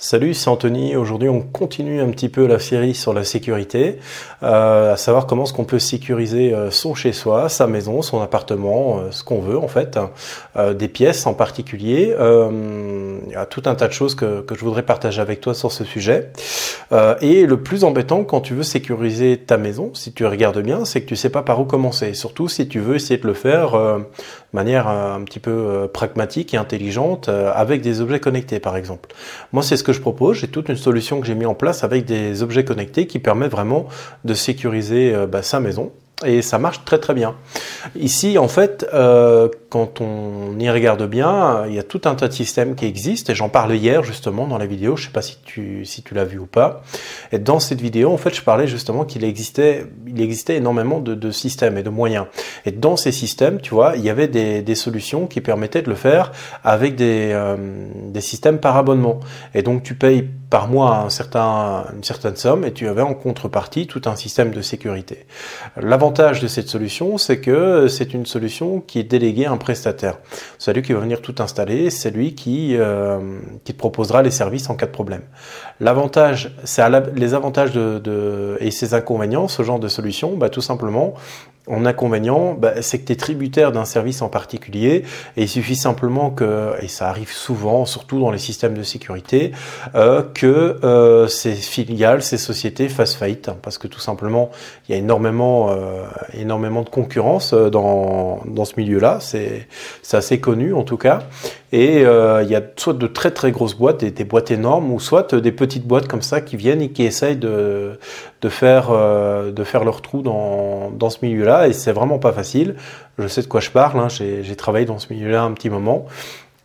Salut, c'est Anthony. Aujourd'hui, on continue un petit peu la série sur la sécurité, euh, à savoir comment est-ce qu'on peut sécuriser euh, son chez-soi, sa maison, son appartement, euh, ce qu'on veut en fait, des pièces en particulier. Il y a tout un tas de choses que, que je voudrais partager avec toi sur ce sujet. et le plus embêtant quand tu veux sécuriser ta maison, si tu regardes bien, c'est que tu sais pas par où commencer. Surtout si tu veux essayer de le faire de manière un petit peu pragmatique et intelligente avec des objets connectés, par exemple. Moi, c'est ce que je propose. J'ai toute une solution que j'ai mis en place avec des objets connectés qui permet vraiment de sécuriser euh, bah, sa maison et ça marche très très bien. Ici, en fait, euh, quand on y regarde bien, il y a tout un tas de systèmes qui existent, et j'en parlais hier justement dans la vidéo, je sais pas si tu, si tu l'as vu ou pas. Et dans cette vidéo, en fait, je parlais justement qu'il existait, il existait énormément de, de, systèmes et de moyens. Et dans ces systèmes, tu vois, il y avait des, des solutions qui permettaient de le faire avec des, euh, des systèmes par abonnement. Et donc, tu payes par mois un certain, une certaine somme et tu avais en contrepartie tout un système de sécurité. L'avantage de cette solution, c'est que c'est une solution qui est déléguée un prestataire. C'est qui va venir tout installer, c'est lui qui, euh, qui te proposera les services en cas de problème. L'avantage, c'est les avantages de, et ses inconvénients, ce genre de solution, bah, tout simplement, en inconvénient, bah, c'est que tu es tributaire d'un service en particulier et il suffit simplement que, et ça arrive souvent, surtout dans les systèmes de sécurité, euh, que euh, ces filiales, ces sociétés fassent faillite, parce que tout simplement, il y a énormément, énormément de concurrence dans, dans ce milieu-là, c'est assez connu en tout cas, et euh, il y a soit de très très grosses boîtes, des, des, boîtes énormes, ou soit des petites boîtes comme ça qui viennent et qui essayent de, faire, euh, de faire leur trou dans, dans ce milieu-là. Et c'est vraiment pas facile. Je sais de quoi je parle, hein. j'ai travaillé dans ce milieu-là un petit moment.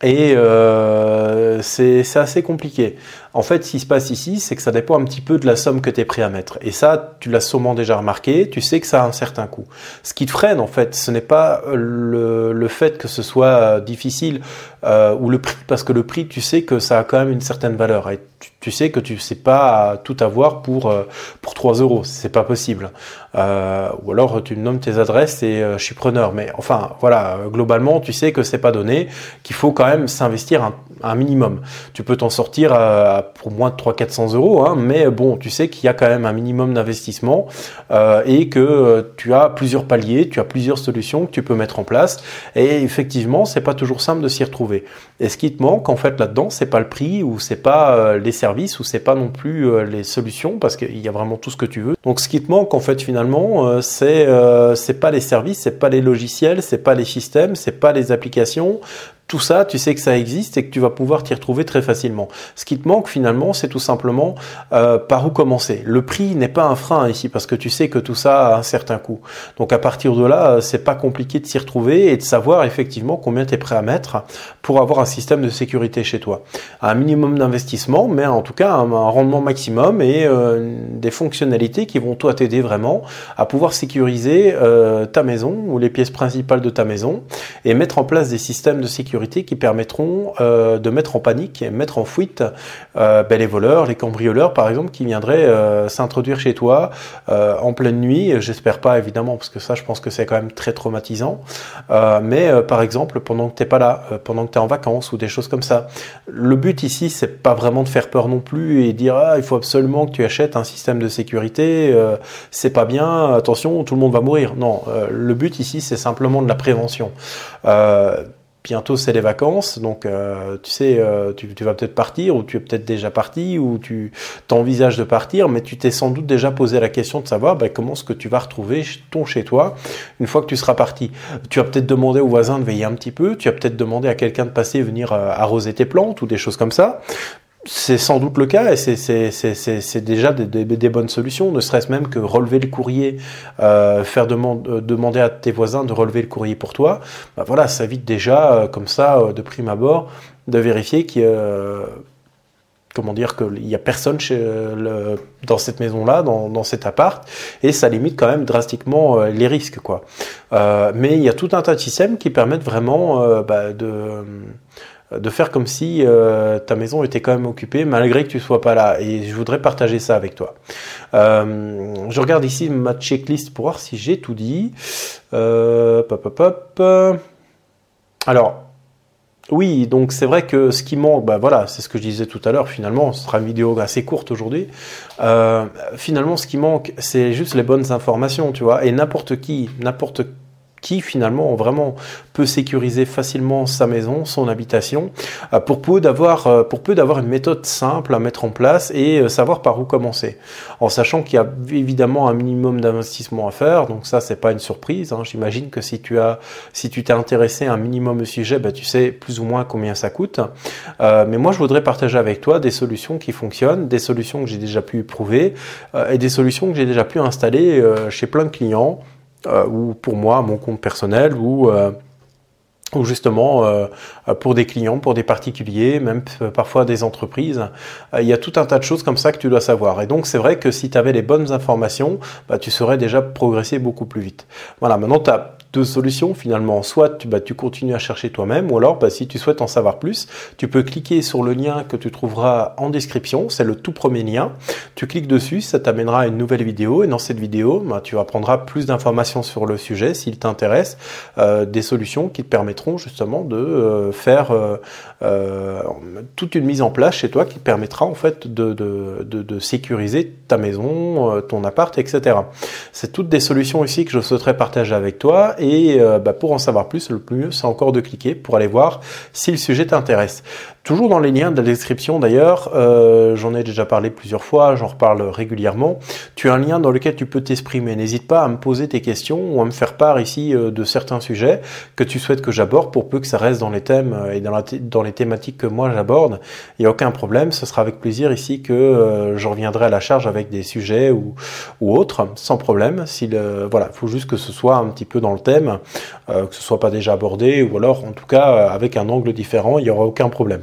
Et euh, c'est assez compliqué. En fait, ce qui se passe ici, c'est que ça dépend un petit peu de la somme que tu es prêt à mettre. Et ça, tu l'as sûrement déjà remarqué, tu sais que ça a un certain coût. Ce qui te freine, en fait, ce n'est pas le, le, fait que ce soit difficile euh, ou le prix, parce que le prix, tu sais que ça a quand même une certaine valeur. Et tu, sais que tu sais pas tout avoir pour, euh, pour 3 euros. C'est pas possible. Euh, ou alors, tu nommes tes adresses et euh, je suis preneur. Mais enfin, voilà, globalement, tu sais que c'est pas donné, qu'il faut quand même s'investir un, un minimum. Tu peux t'en sortir à pour moins de 300-400 euros, hein, mais bon, tu sais qu'il y a quand même un minimum d'investissement euh, et que euh, tu as plusieurs paliers, tu as plusieurs solutions que tu peux mettre en place. Et effectivement, c'est pas toujours simple de s'y retrouver. Et ce qui te manque en fait là-dedans, c'est pas le prix ou c'est pas euh, les services ou c'est pas non plus les solutions parce qu'il y a vraiment tout ce que tu veux. Donc ce qui te manque en fait finalement, c'est c'est pas les services, c'est pas les logiciels, c'est pas les systèmes, c'est pas les applications, tout ça, tu sais que ça existe et que tu vas pouvoir t'y retrouver très facilement. Ce qui te manque finalement, c'est tout simplement euh, par où commencer. Le prix n'est pas un frein ici parce que tu sais que tout ça a un certain coût. Donc à partir de là, euh, c'est pas compliqué de s'y retrouver et de savoir effectivement combien tu es prêt à mettre pour avoir un système de sécurité chez toi. Un minimum d'investissement, mais en tout cas un, rendement maximum et euh, des fonctionnalités qui vont toi t'aider vraiment à pouvoir sécuriser ta maison ou les pièces principales de ta maison et mettre en place des systèmes de sécurité qui permettront euh, de mettre en panique et mettre en fuite euh, ben, les voleurs, les cambrioleurs par exemple, qui viendraient euh, s'introduire chez toi en pleine nuit. J'espère pas évidemment, parce que ça je pense que c'est quand même très traumatisant. mais par exemple pendant que t'es pas là, pendant que tu es en vacances ou des choses comme ça. Le but ici c'est pas vraiment de faire peur non plus et dire ah il faut absolument que tu achètes un système de sécurité, c'est pas bien, attention tout le monde va mourir. Non, le but ici c'est simplement de la prévention. Bientôt c'est les vacances, donc euh, tu sais, euh, tu, vas peut-être partir, ou tu es peut-être déjà parti, ou tu t'envisages de partir, mais tu t'es sans doute déjà posé la question de savoir ben, comment est-ce que tu vas retrouver ton chez toi une fois que tu seras parti. Tu as peut-être demandé aux voisins de veiller un petit peu, tu as peut-être demandé à quelqu'un de passer venir euh, arroser tes plantes ou des choses comme ça c'est sans doute le cas et c'est déjà des, bonnes solutions, ne serait-ce même que relever le courrier, euh, faire euh, demander à tes voisins de relever le courrier pour toi. Bah voilà, ça évite déjà, euh, comme ça, de prime abord, de vérifier qu'il comment dire qu'il y a personne dans cette maison-là, dans, dans, cet appart, et ça limite quand même drastiquement les risques, quoi. mais il y a tout un tas de systèmes qui permettent vraiment bah, de de faire comme si euh, ta maison était quand même occupée malgré que tu sois pas là. Et je voudrais partager ça avec toi. Euh, je regarde ici ma checklist pour voir si j'ai tout dit. Euh, pop, pop. Alors, Oui, donc c'est vrai que ce qui manque, bah voilà, c'est ce que je disais tout à l'heure. Finalement, ce sera une vidéo assez courte aujourd'hui. Euh, finalement, ce qui manque, c'est juste les bonnes informations, tu vois. Et n'importe qui, n'importe qui finalement vraiment peut sécuriser facilement sa maison, son habitation, euh, pour peu d'avoir euh, pour peu d'avoir une méthode simple à mettre en place et euh, savoir par où commencer. En sachant qu'il y a évidemment un minimum d'investissement à faire, donc ça c'est pas une surprise. Hein. J'imagine que si tu as si tu t'es intéressé un minimum au sujet, bah, tu sais plus ou moins combien ça coûte. mais moi je voudrais partager avec toi des solutions qui fonctionnent, des solutions que j'ai déjà pu éprouver et des solutions que j'ai déjà pu installer chez plein de clients ou pour moi, mon compte personnel, ou euh, ou justement euh, pour des clients, pour des particuliers, même parfois des entreprises. il y a tout un tas de choses comme ça que tu dois savoir. Et donc c'est vrai que si tu avais les bonnes informations, bah, tu serais déjà progressé beaucoup plus vite. Voilà, maintenant tu as deux solutions finalement. Soit tu, bah, tu continues à chercher toi-même, ou alors bah, si tu souhaites en savoir plus, tu peux cliquer sur le lien que tu trouveras en description. C'est le tout premier lien. Tu cliques dessus, ça t'amènera à une nouvelle vidéo. Et dans cette vidéo, bah, tu apprendras plus d'informations sur le sujet s'il t'intéresse, euh, des solutions qui te permettront justement de euh, faire euh, euh, toute une mise en place chez toi qui permettra en fait de, sécuriser ta maison, ton appart, etc. C'est toutes des solutions ici que je souhaiterais partager avec toi et bah, pour en savoir plus, le plus mieux, c'est encore de cliquer pour aller voir si le sujet t'intéresse. Toujours dans les liens de la description d'ailleurs, euh, j'en ai déjà parlé plusieurs fois, j'en reparle régulièrement. Tu as un lien dans lequel tu peux t'exprimer. N'hésite pas à me poser tes questions ou à me faire part ici euh, de certains sujets que tu souhaites que j'aborde pour peu que ça reste dans les thèmes et dans, la dans les thématiques que moi j'aborde. Il n'y a aucun problème, ce sera avec plaisir ici que je reviendrai à la charge avec des sujets ou, autres, sans problème. Si le, voilà, faut juste que ce soit un petit peu dans le thème euh, que ce soit pas déjà abordé, ou alors en tout cas euh, avec un angle différent, il n'y aura aucun problème.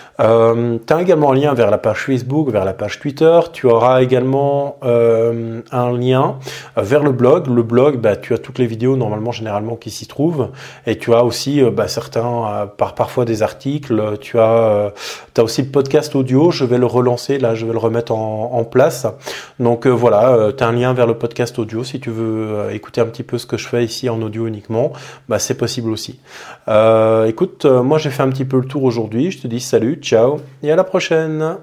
Euh, tu as également un lien vers la page Facebook, vers la page Twitter. Tu auras également euh, un lien vers le blog. Le blog, bah, tu as toutes les vidéos normalement généralement qui s'y trouvent. Et tu as aussi bah, certains, par, parfois des articles. Tu as, as aussi le podcast audio. Je vais le relancer. Là, je vais le remettre en, en place. Donc voilà, tu as un lien vers le podcast audio si tu veux écouter un petit peu ce que je fais ici en audio uniquement. Bah, c'est possible aussi. écoute, moi j'ai fait un petit peu le tour aujourd'hui. Je te dis salut ciao et à la prochaine